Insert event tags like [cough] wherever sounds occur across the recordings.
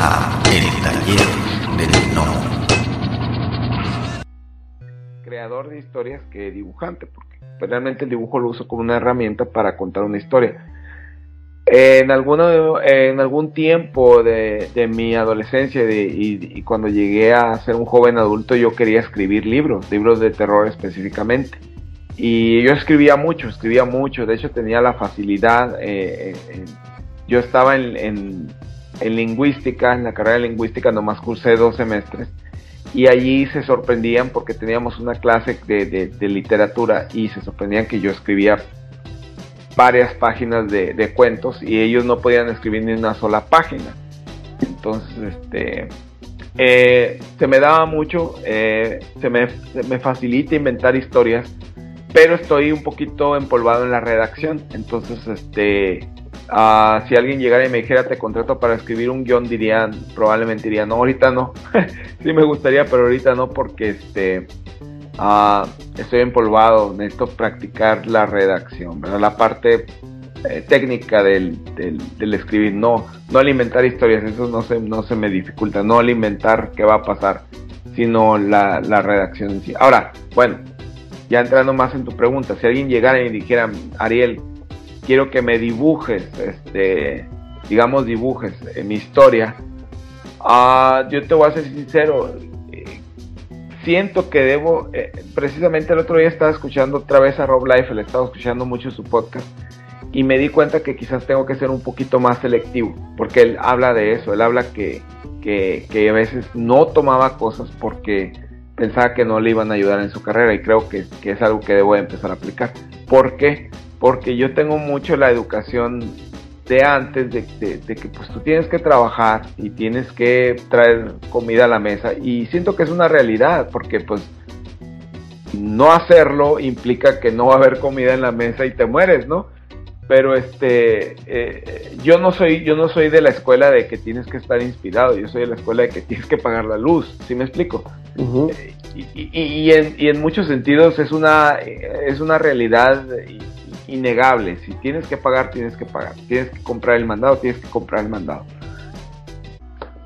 a El Taller del No. Creador de historias que dibujante, porque realmente el dibujo lo uso como una herramienta para contar una historia. En, alguno, en algún tiempo de, mi adolescencia y, cuando llegué a ser un joven adulto, yo quería escribir libros, libros de terror específicamente. Y yo escribía mucho, escribía mucho, de hecho tenía la facilidad, eh, yo estaba en, lingüística, en la carrera de lingüística, nomás cursé dos semestres, y allí se sorprendían porque teníamos una clase de, literatura y se sorprendían que yo escribía varias páginas de, cuentos y ellos no podían escribir ni una sola página. Entonces, este, eh, se me daba mucho, eh, se, me, se me facilita inventar historias pero estoy un poquito empolvado en la redacción. Entonces, este, uh, si alguien llegara y me dijera te contrato para escribir un guion, dirían, probablemente diría, no, ahorita no. [laughs] sí me gustaría, pero ahorita no, porque este, uh, estoy empolvado, necesito practicar la redacción. La parte eh, técnica del, del, escribir, no, no alimentar historias, eso no se, no se me dificulta, no alimentar qué va a pasar, sino la, la redacción en sí. Ahora, bueno, ya entrando más en tu pregunta, si alguien llegara y dijera, Ariel, quiero que me dibujes, este, digamos, dibujes mi historia, uh, yo te voy a ser sincero, eh, siento que debo, eh, precisamente el otro día estaba escuchando otra vez a Rob Life, le estaba escuchando mucho su podcast, y me di cuenta que quizás tengo que ser un poquito más selectivo, porque él habla de eso, él habla que, que, que a veces no tomaba cosas porque pensaba que no le iban a ayudar en su carrera y creo que, es algo que debo empezar a aplicar. ¿Por qué? Porque yo tengo mucho la educación de antes de, que pues tú tienes que trabajar y tienes que traer comida a la mesa y siento que es una realidad porque pues no hacerlo implica que no va a haber comida en la mesa y te mueres, ¿no? pero este eh, yo no soy yo no soy de la escuela de que tienes que estar inspirado yo soy de la escuela de que tienes que pagar la luz ¿sí me explico? Eh, y, en, muchos sentidos es una es una realidad innegable si tienes que pagar tienes que pagar tienes que comprar el mandado tienes que comprar el mandado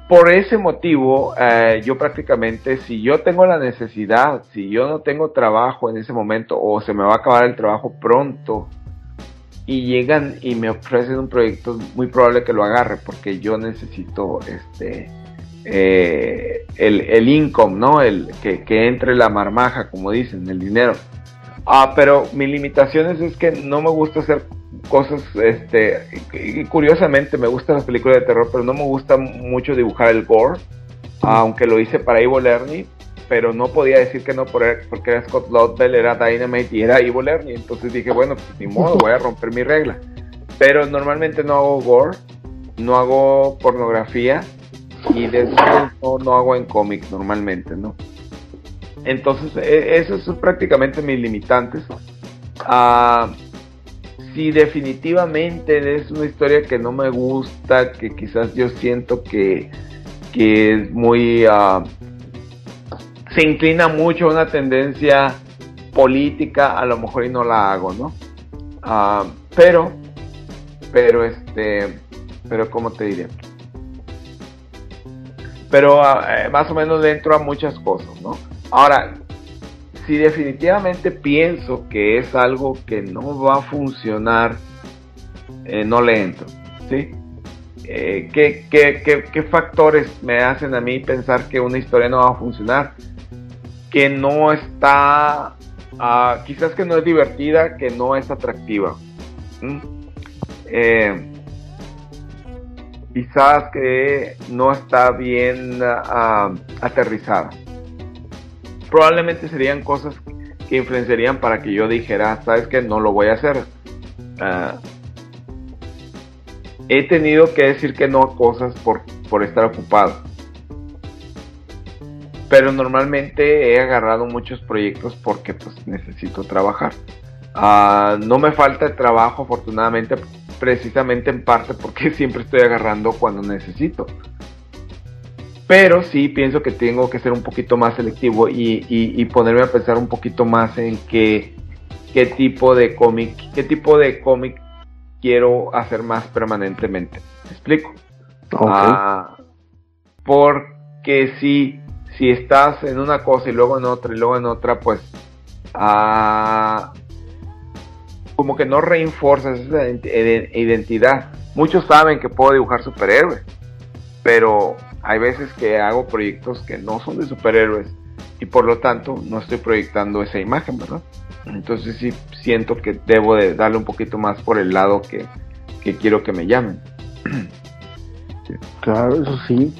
por ese motivo, eh, yo prácticamente, si yo tengo la necesidad, si yo no tengo trabajo en ese momento o se me va a acabar el trabajo pronto, y llegan y me ofrecen un proyecto, muy probable que lo agarre porque yo necesito este eh, el, el, income, ¿no? El que, que, entre la marmaja, como dicen, el dinero. Ah, pero mi limitación es que no me gusta hacer cosas, este, curiosamente me gustan las películas de terror, pero no me gusta mucho dibujar el gore, aunque lo hice para Evil Ernie, pero no podía decir que no porque era Scott Lobdell, era Dynamite y era Evil Ernie. Entonces dije, bueno, pues ni modo, voy a romper mi regla. Pero normalmente no hago gore, no hago pornografía y después no, no hago en cómics normalmente, ¿no? Entonces, e, esos son prácticamente mis limitantes. Ah, si definitivamente es una historia que no me gusta, que quizás yo siento que, que es muy... Uh, se inclina mucho a una tendencia política, a lo mejor y no la hago, ¿no? Ah, pero, pero este, pero ¿cómo te diré? Pero ah, eh, más o menos le entro a muchas cosas, ¿no? Ahora, si definitivamente pienso que es algo que no va a funcionar, eh, no le entro, ¿sí? Eh, ¿qué, factores me hacen a mí pensar que una historia no va a funcionar? que no está, ah, quizás que no es divertida, que no es atractiva. Eh, quizás que no está bien ah, aterrizada. Probablemente serían cosas que influenciarían para que yo dijera, sabes que no lo voy a hacer. Ah, he tenido que decir que no a cosas por, por estar ocupado pero normalmente he agarrado muchos proyectos porque pues necesito trabajar. Ah, no me falta trabajo afortunadamente precisamente en parte porque [laughs] siempre estoy agarrando cuando necesito. Pero sí pienso que tengo que ser un poquito más selectivo y, ponerme a pensar un poquito más en qué, qué tipo de cómic, qué tipo de cómic quiero hacer más permanentemente. ¿Me explico? Ah, porque si, si estás en una cosa y luego en otra y luego en otra, pues ah, como que no reinforzas esa identidad. Muchos saben que puedo dibujar superhéroes, pero hay veces que hago proyectos que no son de superhéroes y por lo tanto no estoy proyectando esa imagen, ¿verdad? Entonces sí siento que debo de darle un poquito más por el lado que, quiero que me llamen. [clears throat] Claro, eso sí.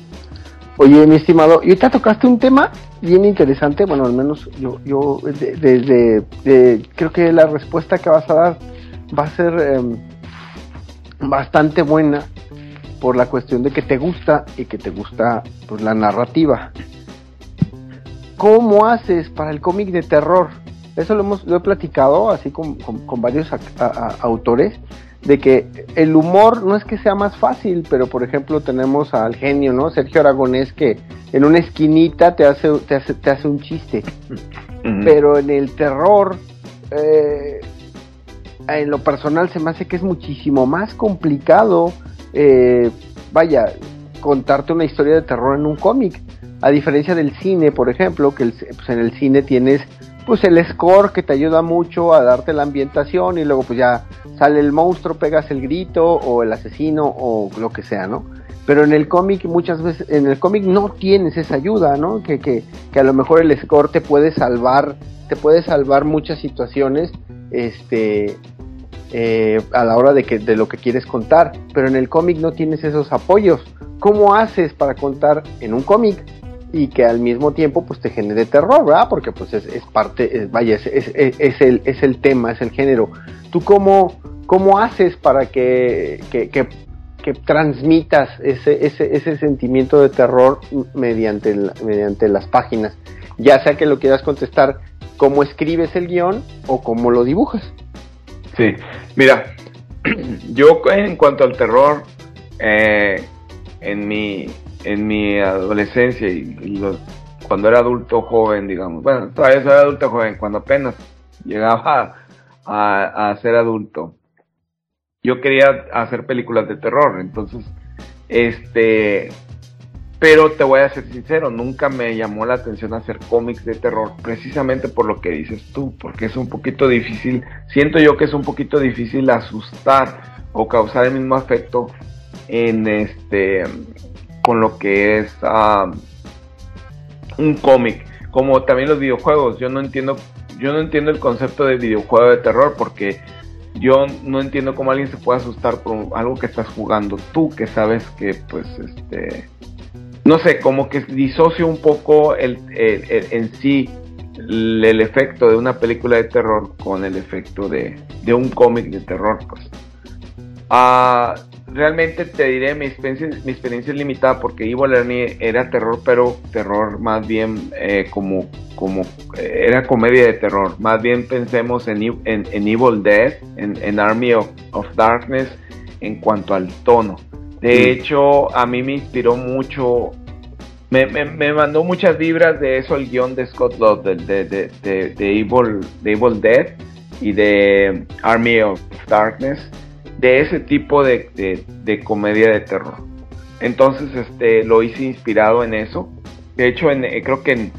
Oye, mi estimado, y ahorita tocaste un tema bien interesante, bueno, al menos yo, yo desde, creo que la respuesta que vas a dar va a ser em, bastante buena por la cuestión de que te gusta y que te gusta pues, la narrativa. ¿Cómo haces para el cómic de terror? Eso lo, hemos, lo he platicado así con, varios autores, de que el humor no es que sea más fácil, pero por ejemplo tenemos al genio, ¿no? Sergio Aragonés que en una esquinita te hace, te hace, te hace un chiste. Pero en el terror, eh, en lo personal se me hace que es muchísimo más complicado, eh, vaya, contarte una historia de terror en un cómic. A diferencia del cine, por ejemplo, que pues en el cine tienes pues el score que te ayuda mucho a darte la ambientación y luego pues ya sale el monstruo, pegas el grito o el asesino o lo que sea, ¿no? Pero en el cómic muchas veces, en el cómic no tienes esa ayuda, ¿no? Que, que, que a lo mejor el score te puede salvar, te puede salvar muchas situaciones, este, eh, a la hora de, que, lo que quieres contar, pero en el cómic no tienes esos apoyos. ¿Cómo haces para contar en un cómic y que al mismo tiempo pues te genere terror, ¿verdad? Porque pues es, parte, vaya, es, es, el, es el tema, es el género. ¿Tú cómo, cómo haces para que, que, que, transmitas ese, ese, ese sentimiento de terror mediante, mediante las páginas? Ya sea que lo quieras contestar cómo escribes el guion o cómo lo dibujas. Sí, mira, [clears throat] yo en cuanto al terror, eh, en mi en mi adolescencia y, cuando era adulto joven, digamos, bueno, todavía soy adulto joven, cuando apenas llegaba a, ser adulto, yo quería hacer películas de terror, entonces, este, pero te voy a ser sincero, nunca me llamó la atención hacer cómics de terror, precisamente por lo que dices tú, porque es un poquito difícil, siento yo que es un poquito difícil asustar o causar el mismo afecto en este con lo que es ah, un cómic, como también los videojuegos. Yo no entiendo, yo no entiendo el concepto de videojuego de terror porque yo no entiendo cómo alguien se puede asustar por algo que estás jugando tú, que sabes que pues este no sé, como que disocio un poco el, en sí el, efecto de una película de terror con el efecto de, de un cómic de terror. Pues. Ah, realmente te diré, mi experiencia, mi experiencia es limitada porque Evil Ernie era terror, pero terror más bien eh, como, como eh, era comedia de terror. Más bien pensemos en, en, Evil Dead, en, Army of, Darkness, en cuanto al tono. De hecho, a mí me inspiró mucho, me, me, mandó muchas vibras de eso el guion de Scott Love, de, de, de, de, Evil, de Evil Dead y de Army of Darkness de ese tipo de, comedia de terror. Entonces, este, lo hice inspirado en eso. De hecho, en, eh, creo que en,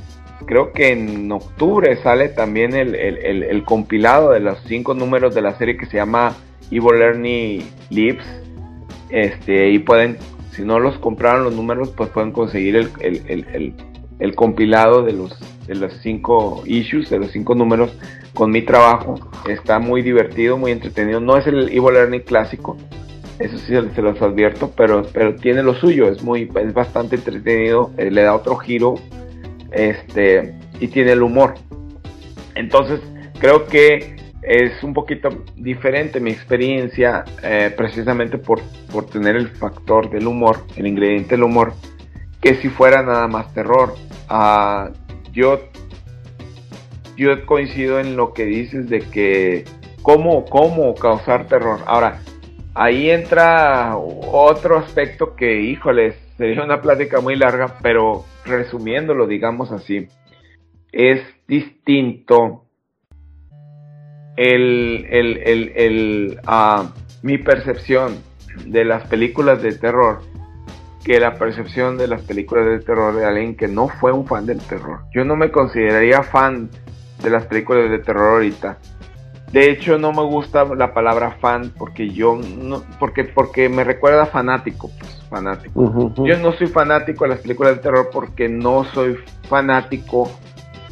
creo que en octubre sale también el, compilado de los cinco números de la serie que se llama Evil Ernie Lives. Este, y pueden, si no los compraron los números, pues pueden conseguir el, compilado de los, de los cinco issues, de los cinco números con mi trabajo. Está muy divertido, muy entretenido. No es el Evil Learning clásico, eso sí se los advierto, pero, pero tiene lo suyo, es, muy, es bastante entretenido, eh, le da otro giro este, y tiene el humor. Entonces, creo que es un poquito diferente mi experiencia, eh, precisamente por, por tener el factor del humor, el ingrediente del humor, que si fuera nada más terror. Uh, yo coincido en lo que dices de que cómo, cómo causar terror. Ahora, ahí entra otro aspecto que, híjoles, sería una plática muy larga, pero resumiéndolo, digamos así, es distinto el, el, el, ah, mi percepción de las películas de terror que la percepción de las películas de terror de alguien que no fue un fan del terror. Yo no me consideraría fan de las películas de terror ahorita. De hecho, no me gusta la palabra fan porque yo no, porque porque me recuerda fanático, pues, fanático. Yo no soy fanático de las películas de terror porque no soy fanático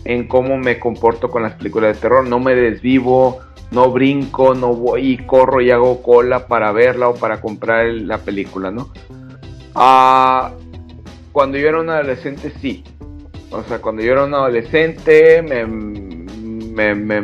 en cómo me comporto con las películas de terror. No me desvivo, no brinco, no voy y corro y hago cola para verla o para comprar la película, ¿no? Ah, cuando yo era un adolescente, sí. O sea, cuando yo era un adolescente, me, me,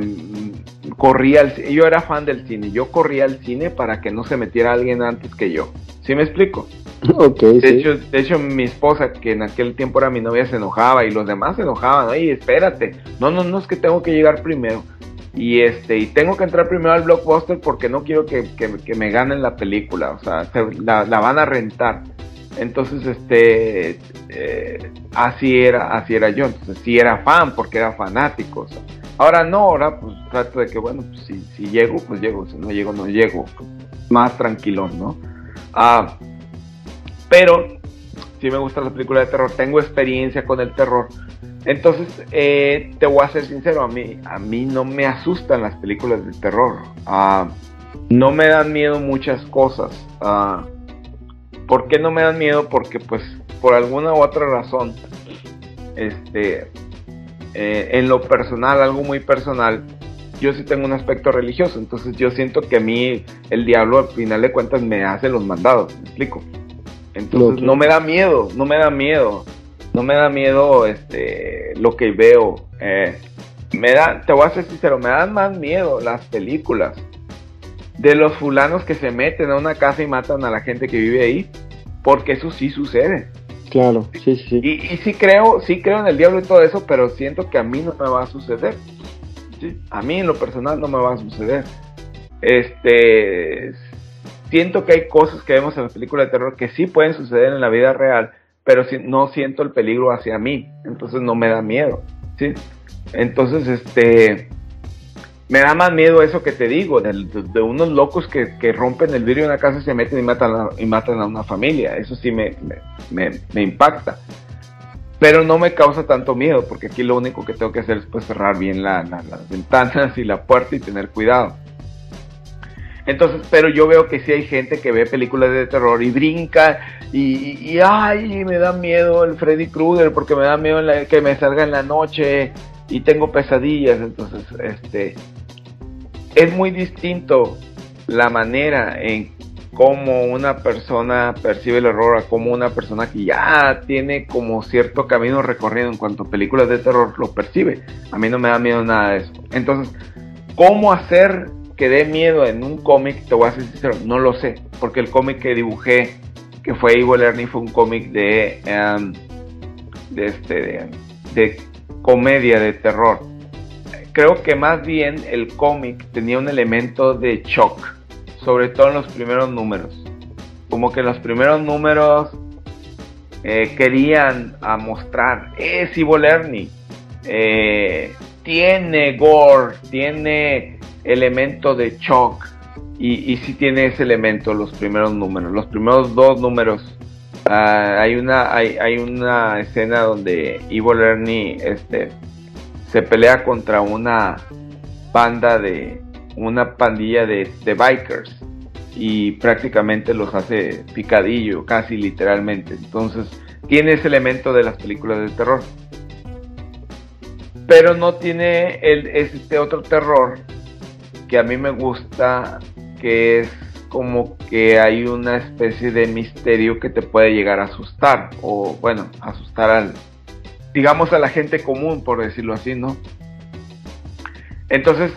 corría al Yo era fan del cine. Yo corría al cine para que no se metiera alguien antes que yo. ¿Sí me explico? [laughs] Okay, de, hecho, de hecho, mi esposa, que en aquel tiempo era mi novia, se enojaba y los demás se enojaban. Oye, espérate. No, no, no es que tengo que llegar primero. Y este, y tengo que entrar primero al blockbuster porque no quiero que, me ganen la película. O sea, la, la van a rentar. Entonces, este, eh, así era, así era yo. Entonces, sí era fan porque era fanático. ahora no, ahora pues trato de que, bueno, pues, si, si, llego, pues llego. Si no llego, no llego. Más tranquilón, ¿no? Ah, pero sí me gusta la película de terror. Tengo experiencia con el terror. Entonces, eh, te voy a ser sincero, a mí, a mí no me asustan las películas de terror. Ah, no me dan miedo muchas cosas. Ah, ¿Por qué no me dan miedo? Porque pues por alguna u otra razón, este, eh, en lo personal, algo muy personal, yo sí tengo un aspecto religioso, entonces yo siento que a mí el diablo al final de cuentas me hace los mandados, ¿me explico? Entonces no me da miedo, no me da miedo, no me da miedo este, lo que veo. Eh, me da, te voy a ser sincero, me dan más miedo las películas de los fulanos que se meten a una casa y matan a la gente que vive ahí, porque eso sí sucede. Claro, sí, sí. Y, y sí creo, sí creo en el diablo y todo eso, pero siento que a mí no me va a suceder. A mí en lo personal no me va a suceder. Este, siento que hay cosas que vemos en las películas de terror que sí pueden suceder en la vida real, pero si, no siento el peligro hacia mí, entonces no me da miedo, ¿sí? Entonces, este, me da más miedo eso que te digo, de, unos locos que, rompen el vidrio de una casa y se meten y matan a, y matan a una familia. Eso sí me, me, impacta. Pero no me causa tanto miedo, porque aquí lo único que tengo que hacer es pues, cerrar bien las ventanas y la puerta y tener cuidado. Entonces, pero yo veo que sí hay gente que ve películas de terror y brinca y, ay, me da miedo el Freddy Krueger porque me da miedo que me salga en la noche y tengo pesadillas. Entonces, este, es muy distinto la manera en cómo una persona percibe el horror a cómo una persona que ya tiene como cierto camino recorrido en cuanto a películas de terror lo percibe. A mí no me da miedo nada de eso. Entonces, ¿cómo hacer que dé miedo en un cómic? Te voy a ser sincero, no lo sé. Porque el cómic que dibujé, que fue Evil Ernie, fue un cómic de, em, de, este, de comedia, de terror creo que más bien el cómic tenía un elemento de shock, sobre todo en los primeros números. Como que en los primeros números eh, querían mostrar, es Evil Ernie, eh, tiene gore, tiene elemento de shock. Y, y tiene ese elemento los primeros números. Los primeros dos números ah, hay, una, hay, hay, una escena donde Evil Ernie este, se pelea contra una banda de una pandilla de, bikers y prácticamente los hace picadillo, casi literalmente. Entonces tiene ese elemento de las películas de terror. Pero no tiene el, este otro terror que a mí me gusta, que es como que hay una especie de misterio que te puede llegar a asustar, o bueno, asustar al, digamos, a la gente común, por decirlo así, ¿no? Entonces,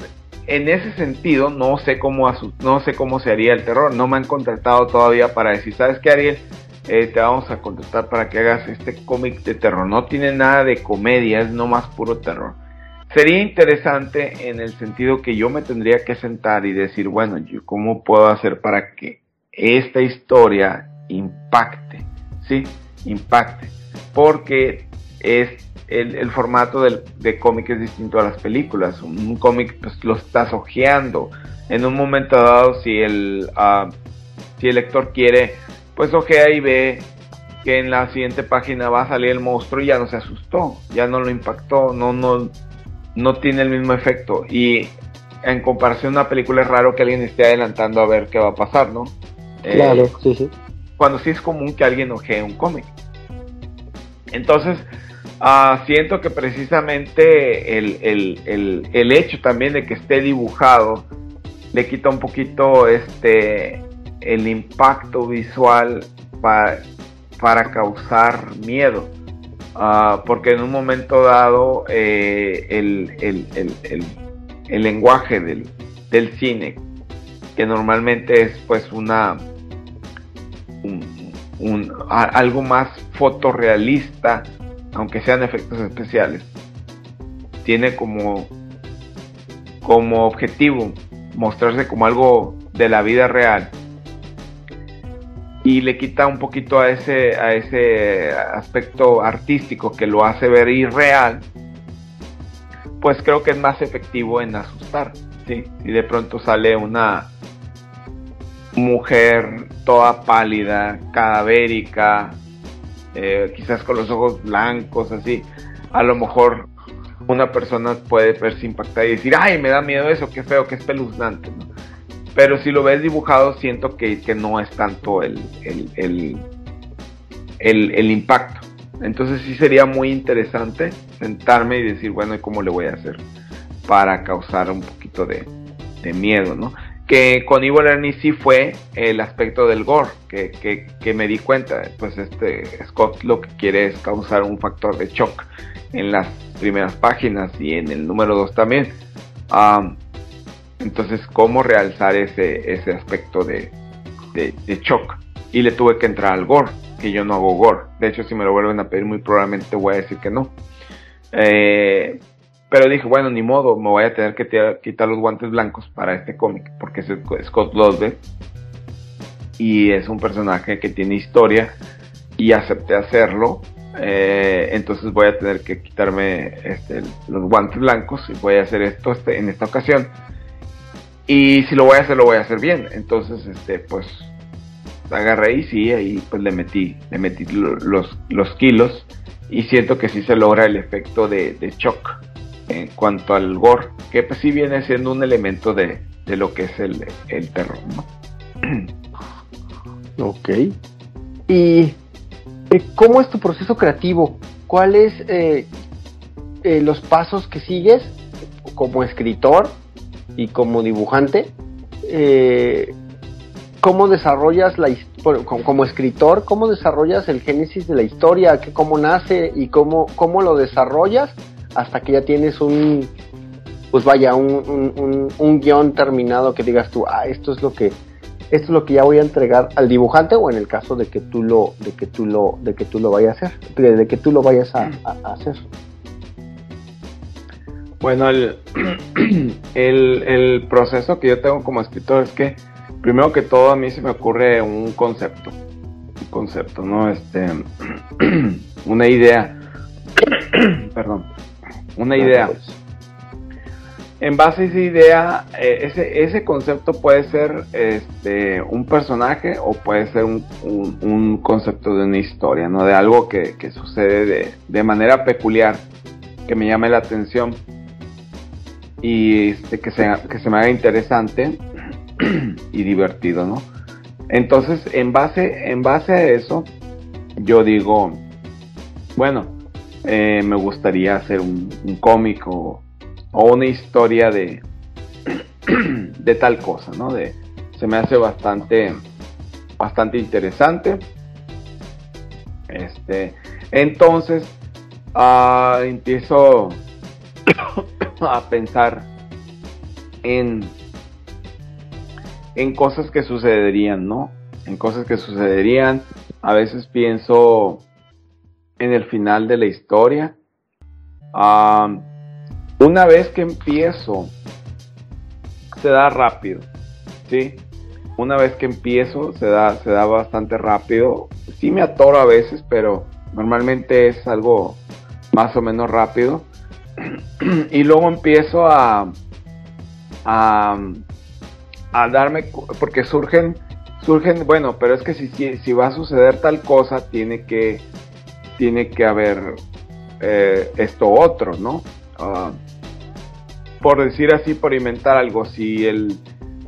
en ese sentido, no sé cómo, no sé cómo se haría el terror. No me han contratado todavía para decir, ¿sabes qué, Ariel? Eh, te vamos a contratar para que hagas este cómic de terror. No tiene nada de comedia, es más puro terror. Sería interesante en el sentido que yo me tendría que sentar y decir, bueno, yo cómo puedo hacer para que esta historia impacte, ¿sí? Impacte. Porque es el, formato del, de cómic es distinto a las películas. Un, cómic pues, lo estás ojeando. En un momento dado, si el, uh, si el lector quiere, pues ojea y ve que en la siguiente página va a salir el monstruo y ya no se asustó, ya no lo impactó, no, no, no tiene el mismo efecto. Y en comparación a una película es raro que alguien esté adelantando a ver qué va a pasar, ¿no? Claro, eh, sí, sí. Cuando sí es común que alguien ojee un cómic. Entonces, uh, siento que precisamente el, el, el, hecho también de que esté dibujado le quita un poquito este el impacto visual para, para causar miedo. Uh, porque en un momento dado eh, el, el, el, el, lenguaje del, del, cine, que normalmente es pues una un, algo más fotorrealista, aunque sean efectos especiales, tiene como, como objetivo mostrarse como algo de la vida real y le quita un poquito a ese, a ese aspecto artístico que lo hace ver irreal, pues creo que es más efectivo en asustar. ¿sí? Y de pronto sale una mujer toda pálida, cadavérica, eh, quizás con los ojos blancos, así, a lo mejor una persona puede verse impactada y decir, ay, me da miedo eso, qué feo, qué espeluznante. Pero si lo ves dibujado, siento que, no es tanto el, el, el, impacto. Entonces sí sería muy interesante sentarme y decir, bueno, ¿y cómo le voy a hacer para causar un poquito de, de miedo, ¿no? que con Evil Ernie sí fue el aspecto del gore, que, me di cuenta, pues este Scott lo que quiere es causar un factor de shock en las primeras páginas y en el número 2 también. Entonces, ¿cómo realzar ese, ese aspecto de, de, shock? Y le tuve que entrar al gore, que yo no hago gore. De hecho, si me lo vuelven a pedir, muy probablemente voy a decir que no. Eh, pero dije, bueno, ni modo, me voy a tener que quitar los guantes blancos para este cómic, porque es Scott Losbeth y es un personaje que tiene historia y acepté hacerlo. Eh, entonces voy a tener que quitarme este, los guantes blancos y voy a hacer esto este, en esta ocasión. Y si lo voy a hacer, lo voy a hacer bien. Entonces, este, pues agarré y sí, ahí pues le metí, le metí los, los kilos y siento que sí se logra el efecto de, de shock en cuanto al gore, que pues sí viene siendo un elemento de, lo que es el, terror, [clears throat] Ok. ¿Y eh, cómo es tu proceso creativo? ¿Cuáles eh, eh, los pasos que sigues como escritor y como dibujante? ¿Cómo desarrollas la como, escritor? ¿Cómo desarrollas el génesis de la historia? ¿Cómo nace y cómo, cómo lo desarrollas? hasta que ya tienes un, pues vaya, un, un, guion terminado que digas tú, ah, esto es lo que, esto es lo que ya voy a entregar al dibujante o en el caso de que tú lo, de que tú lo, de que tú lo vayas a hacer, de, que tú lo vayas a, hacer. Bueno, el, [clears throat] el, el, proceso que yo tengo como escritor es que primero que todo a mí se me ocurre un concepto, un concepto, ¿no? Este, [clears throat] una idea, [clears throat] perdón, una idea. En base a esa idea, eh, ese, ese concepto puede ser este, un personaje o puede ser un, concepto de una historia, ¿no? De algo que, sucede de, manera peculiar, que me llame la atención y este, que, sea, que se me haga interesante [clears throat] y divertido, ¿no? Entonces, en base, en base a eso, yo digo, bueno, eh, me gustaría hacer un, un cómic o, una historia de, [clears throat] de tal cosa, ¿no? De, se me hace bastante, bastante interesante. Este, entonces, uh, empiezo a pensar en, en cosas que sucederían, ¿no? En cosas que sucederían. A veces pienso en el final de la historia. una vez que empiezo, se da rápido, ¿sí? Una vez que empiezo, se da, se da bastante rápido. Sí me atoro a veces, pero normalmente es algo más o menos rápido. [clears throat] y luego empiezo a, a, a darme, porque surgen surgen, bueno, pero es que si, si, va a suceder tal cosa, tiene que, tiene que haber eh, esto otro, ¿no? Ah, por decir así, por inventar algo, si el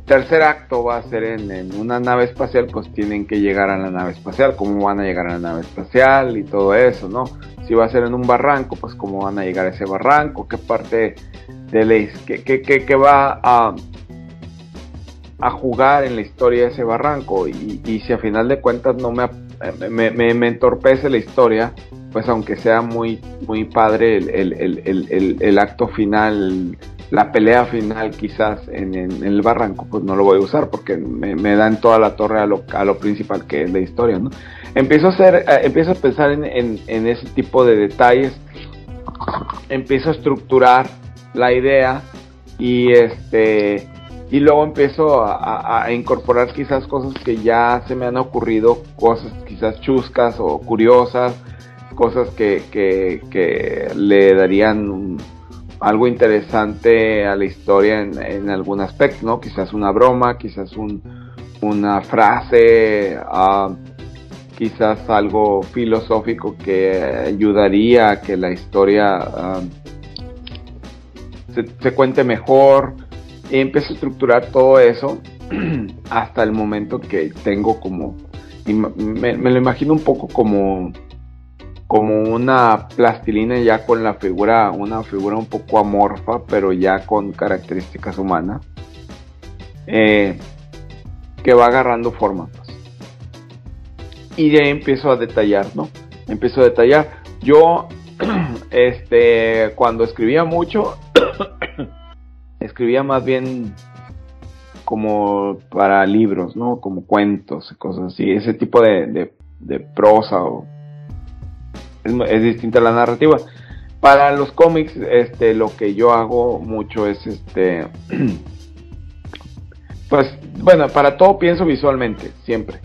tercer acto va a ser en, una nave espacial, pues tienen que llegar a la nave espacial, cómo van a llegar a la nave espacial y todo eso, ¿no? Si va a ser en un barranco, pues cómo van a llegar a ese barranco, qué parte de la, qué, qué, qué, va a, a jugar en la historia de ese barranco. Y, y si a final de cuentas no me, me, me, entorpece la historia, pues aunque sea muy, muy padre el, el, el, el acto final, la pelea final quizás en, el barranco, pues no lo voy a usar porque me, me dan toda la torre a lo, a lo, principal que es la historia, ¿no? Empiezo a, hacer, eh, empiezo a pensar en, en, ese tipo de detalles, empiezo a estructurar la idea y este y luego empiezo a, incorporar quizás cosas que ya se me han ocurrido, cosas quizás chuscas o curiosas, cosas que, que le darían algo interesante a la historia en, algún aspecto, ¿no? Quizás una broma, quizás una frase, ah, quizás algo filosófico que ayudaría a que la historia ah, se, cuente mejor. Y empiezo a estructurar todo eso [clears throat] hasta el momento que tengo como, me lo imagino un poco como como una plastilina ya con la figura, una figura un poco amorfa, pero ya con características humanas, eh, que va agarrando forma. Pues. Y de ahí empiezo a detallar, ¿no? Empiezo a detallar. Yo, [clears throat] este, cuando escribía mucho, [clears throat] escribía más bien como para libros, ¿no? Como cuentos cosas así, ese tipo de, de prosa o es, distinta la narrativa. Para los cómics, este, lo que yo hago mucho es este, [clears throat] pues, bueno, para todo pienso visualmente, siempre.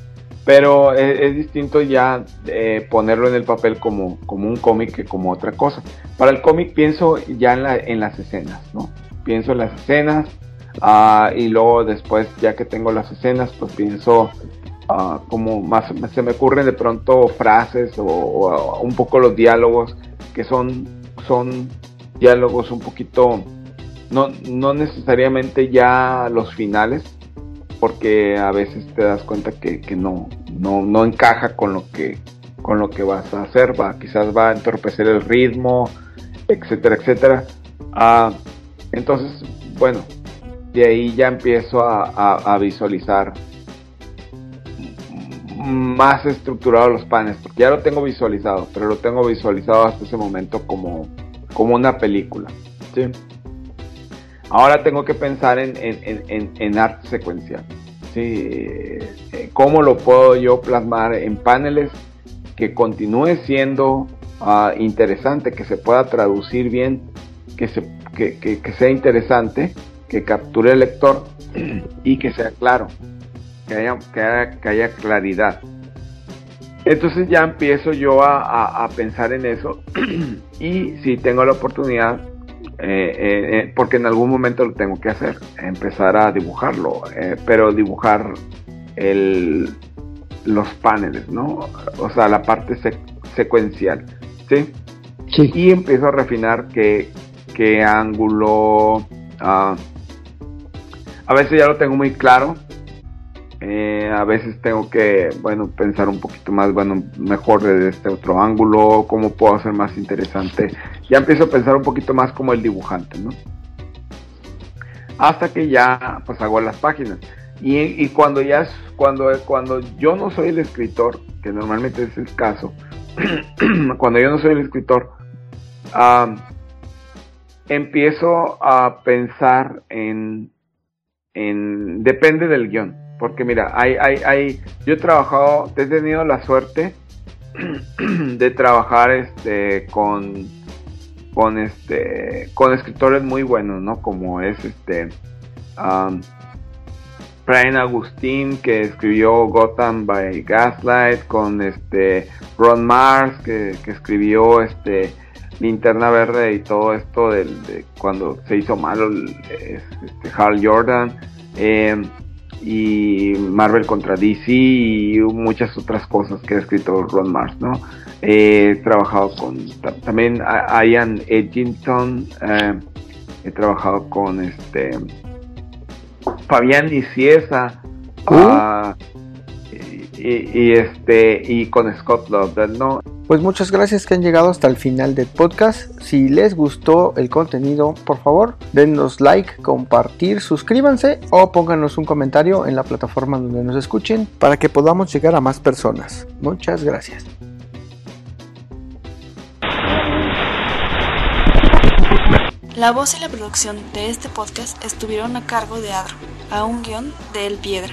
Pero es, distinto ya eh, ponerlo en el papel como, como un cómic que como otra cosa. Para el cómic pienso ya en, la, en las escenas, ¿no? Pienso en las escenas, ah, y luego después, ya que tengo las escenas, pues pienso Ah, como más se me ocurren de pronto frases o, un poco los diálogos que son son diálogos un poquito no, no necesariamente ya los finales porque a veces te das cuenta que, no, no, no encaja con lo que con lo que vas a hacer va quizás va a entorpecer el ritmo etcétera etcétera. Ah, entonces bueno de ahí ya empiezo a visualizar más estructurado los panes, porque ya lo tengo visualizado, pero lo tengo visualizado hasta ese momento como, como una película. ¿sí? Ahora tengo que pensar en, en, en, arte secuencial. ¿sí? Eh, ¿Cómo lo puedo yo plasmar en paneles que continúe siendo ah, interesante, que se pueda traducir bien, que, se, que, que sea interesante, que capture el lector y que sea claro? Que haya, que haya, claridad. Entonces ya empiezo yo a, pensar en eso [clears throat] y si tengo la oportunidad, eh, eh, eh, porque en algún momento lo tengo que hacer, empezar a dibujarlo, pero dibujar el, los paneles, ¿no? O sea, la parte secuencial, ¿sí? ¿sí? Y empiezo a refinar qué, qué ángulo... Ah, a veces ya lo tengo muy claro, eh, a veces tengo que, bueno, pensar un poquito más, bueno, mejor desde este otro ángulo, cómo puedo hacer más interesante. Ya empiezo a pensar un poquito más como el dibujante, ¿no? Hasta que ya, pues hago las páginas. Y, cuando ya cuando, cuando yo no soy el escritor, que normalmente es el caso, [clears throat] cuando yo no soy el escritor, empiezo a pensar en, en, depende del guion porque mira, hay, hay, hay, yo he trabajado, he tenido la suerte [clears throat] de trabajar este con con este con escritores muy buenos, ¿no? Como es este Brian Agustín que escribió Gotham by Gaslight, con este Ron Mars que, escribió este Linterna Verde y todo esto del, de cuando se hizo malo este, Hal Jordan. Eh, y Marvel contra DC y muchas otras cosas que ha escrito Ron Mars, ¿no? He trabajado con también Ian Edgington, eh, he trabajado con este Fabián Niciesa Uh. Y, y, este y con Scott Lobdell, ¿no? Pues muchas gracias que han llegado hasta el final del podcast. Si les gustó el contenido, por favor, denos like, compartir, suscríbanse o pónganos un comentario en la plataforma donde nos escuchen para que podamos llegar a más personas. Muchas gracias. La voz y la producción de este podcast estuvieron a cargo de Adro, a un guion de El Piedra.